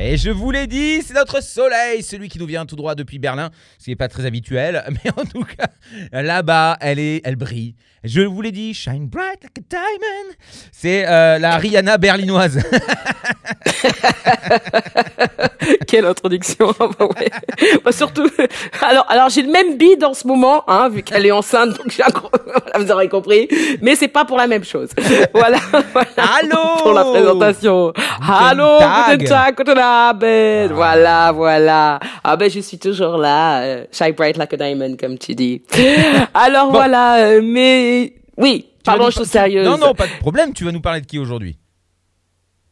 Et je vous l'ai dit, c'est notre soleil, celui qui nous vient tout droit depuis Berlin, ce qui n'est pas très habituel, mais en tout cas, là-bas, elle est, elle brille. Je vous l'ai dit, shine bright like a diamond. C'est euh, la Rihanna berlinoise. Quelle introduction Bah. Bah surtout, alors, alors j'ai le même bide en ce moment, hein, vu qu'elle est enceinte, donc j'ai un gros... voilà, vous aurez compris. Mais c'est pas pour la même chose. Voilà. voilà Allô Pour la présentation. Allô, Tag. guten Tag, guten Abend. Voilà, voilà. Ah ben je suis toujours là, euh, shine bright like a diamond, comme tu dis. Alors voilà, euh, mais oui. Tu Parlons choses par- sérieuses. Non, non, pas de problème, tu vas nous parler de qui aujourd'hui?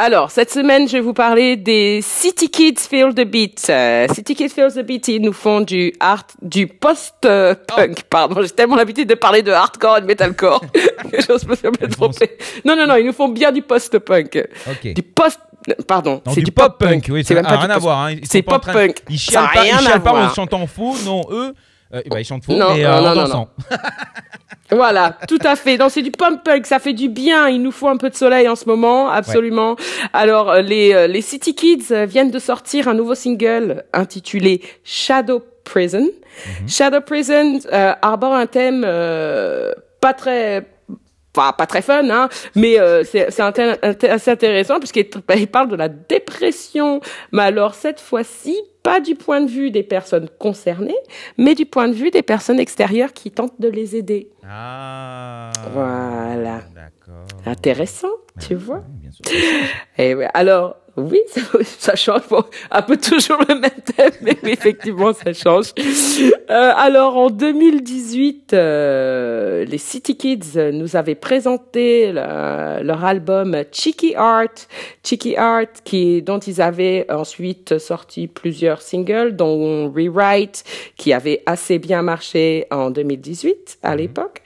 Alors, cette semaine, je vais vous parler des City Kids Feel the Beat. Euh, City Kids Feel the Beat, ils nous font du art, du post-punk, pardon. J'ai tellement l'habitude de parler de hardcore et de metalcore que j'ose me tromper. Non, non, non, ils nous font bien du post-punk. Ok. Du post, pardon, c'est du, du pop-punk, oui, C'est ça même n'a pas rien à voir. Hein. C'est train- pop-punk. Ils chialent pas, ils chialent pas en chantant faux, non, eux, euh, bah, ils chantent faux, Non, mais non, euh, en non, dansant. Voilà, tout à fait. C'est du pump punk, ça fait du bien. Il nous faut un peu de soleil en ce moment, absolument. Alors, euh, les euh, les City Kids viennent de sortir un nouveau single intitulé Shadow Prison. Shadow Prison euh, arbore un thème pas très Enfin, pas très fun, hein, mais euh, c'est assez intéressant puisqu'il il parle de la dépression, mais alors cette fois-ci pas du point de vue des personnes concernées, mais du point de vue des personnes extérieures qui tentent de les aider. Ah. Voilà. D'accord. Intéressant, tu vois. Oui, bien sûr. Et ouais, alors, oui, ça, ça change. Bon, un peu toujours le même thème, mais oui, effectivement, ça change. Euh, alors, en 2018, euh, les City Kids nous avaient présenté le- leur album Cheeky Art. Cheeky Art, qui, dont ils avaient ensuite sorti plusieurs singles, dont Rewrite, qui avait assez bien marché en 2018, à l'époque.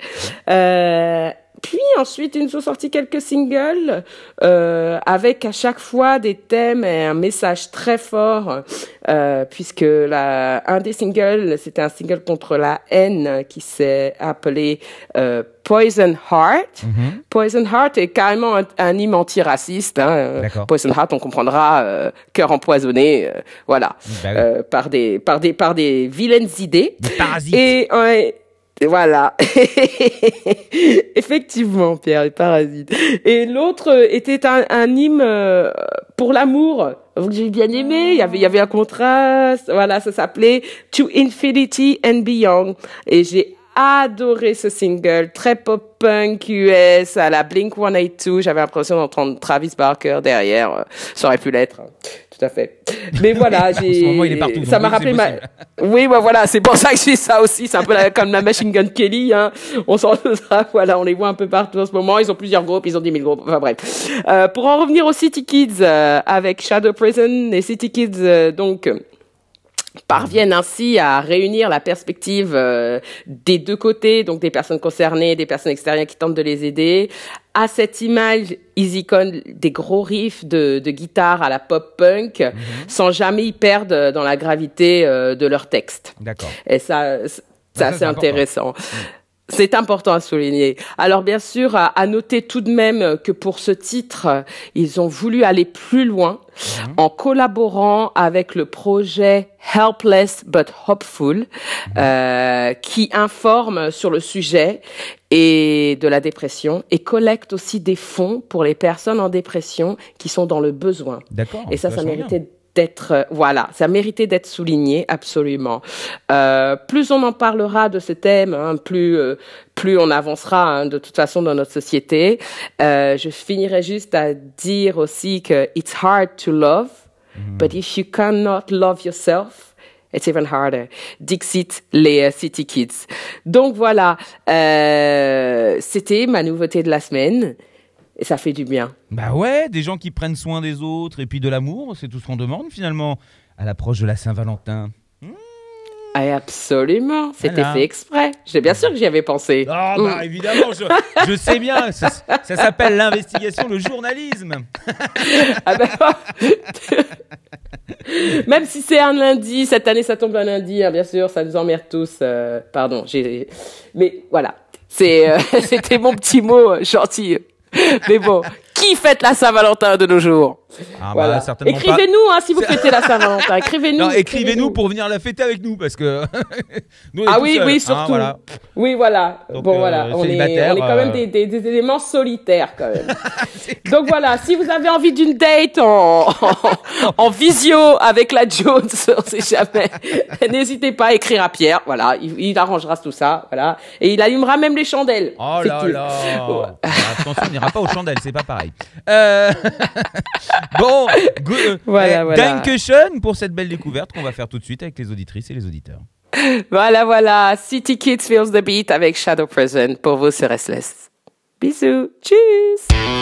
Euh, puis ensuite, ils nous ont sorti quelques singles euh, avec à chaque fois des thèmes et un message très fort, euh, puisque la, un des singles, c'était un single contre la haine qui s'est appelé euh, Poison Heart. Poison Heart est carrément un, un hymne antiraciste. Hein. Poison Heart, on comprendra, euh, cœur empoisonné, euh, voilà, oui. euh, par des par des par des vilaines idées. Des parasites. Et ouais, voilà. Effectivement, Pierre, les parasites. Et l'autre euh, était un, hymne euh, pour l'amour. Donc j'ai bien aimé. Il y avait, il y avait un contraste. Voilà, ça s'appelait To Infinity and Beyond. Et j'ai adoré ce single, très pop punk US à la Blink 182. J'avais l'impression d'entendre Travis Barker derrière. Euh, Ça aurait pu l'être. hein. Tout à fait. Mais voilà, En ce j'ai. moment, il est partout, Ça m'a rappelé ma. Oui, bah voilà, c'est pour ça que j'ai ça aussi. C'est un peu la- comme la Machine Gun Kelly. Hein. On s'en voilà, on les voit un peu partout en ce moment. Ils ont plusieurs groupes, ils ont 10 000 groupes. Enfin bref. Euh, pour en revenir aux City Kids euh, avec Shadow Prison, les City Kids euh, donc parviennent ainsi à réunir la perspective euh, des deux côtés, donc des personnes concernées, des personnes extérieures qui tentent de les aider. À cette image, ils icônent des gros riffs de, de guitare à la pop punk, sans jamais y perdre dans la gravité euh, de leur texte. D'accord. Et ça, c'est assez c'est important. intéressant. C'est important à souligner. Alors bien sûr, à, à noter tout de même que pour ce titre, ils ont voulu aller plus loin Mhm. en collaborant avec le projet Helpless but Hopeful, Mhm. euh, qui informe sur le sujet et de la dépression et collecte aussi des fonds pour les personnes en dépression qui sont dans le besoin. D'accord. Et ça, ça méritait d'être, euh, voilà, ça méritait d'être souligné, absolument. Euh, plus on en parlera de ce thème, hein, plus euh, plus on avancera hein, de toute façon dans notre société. Euh, je finirai juste à dire aussi que it's hard to love, but if you cannot love yourself, It's even harder. Dixit, les euh, City Kids. Donc voilà, euh, c'était ma nouveauté de la semaine. Et ça fait du bien. Bah ouais, des gens qui prennent soin des autres et puis de l'amour, c'est tout ce qu'on demande finalement à l'approche de la Saint-Valentin. Ah, absolument, c'était fait exprès. J'ai bien sûr que j'y avais pensé. Ah bah évidemment, je, sais bien. Ça, s'appelle l'investigation, le journalisme. Ah bah, même si c'est un lundi, cette année ça tombe un lundi, hein, bien sûr, ça nous emmerde tous. Euh, pardon. Mais voilà, euh, c'était mon petit mot euh, gentil. Mais bon, qui fête la Saint-Valentin de nos jours? Ah bah, écrivez-nous hein, si vous fêtez la Saint-Valentin. Écrivez-nous. Pour venir la fêter avec nous parce que ah oui, oui, hein, surtout. Oui, voilà. Bon, voilà, euh, on est, on est, quand même euh, des, des, des éléments solitaires quand même. Donc voilà, si vous avez envie d'une date en, en, visio avec la Jones, on sait jamais. N'hésitez pas à écrire à Pierre. Voilà, il, arrangera tout ça. Voilà, et il allumera même les chandelles. Oh là là. Attention, on n'ira pas aux chandelles, c'est pas pareil. Euh, Bon, go, euh, voilà, eh, pour cette belle découverte qu'on va faire tout de suite avec les auditrices et les auditeurs. Voilà, voilà. City Kids feels the beat avec Shadow Present pour vous sur SLS. Bisous. Tchuss.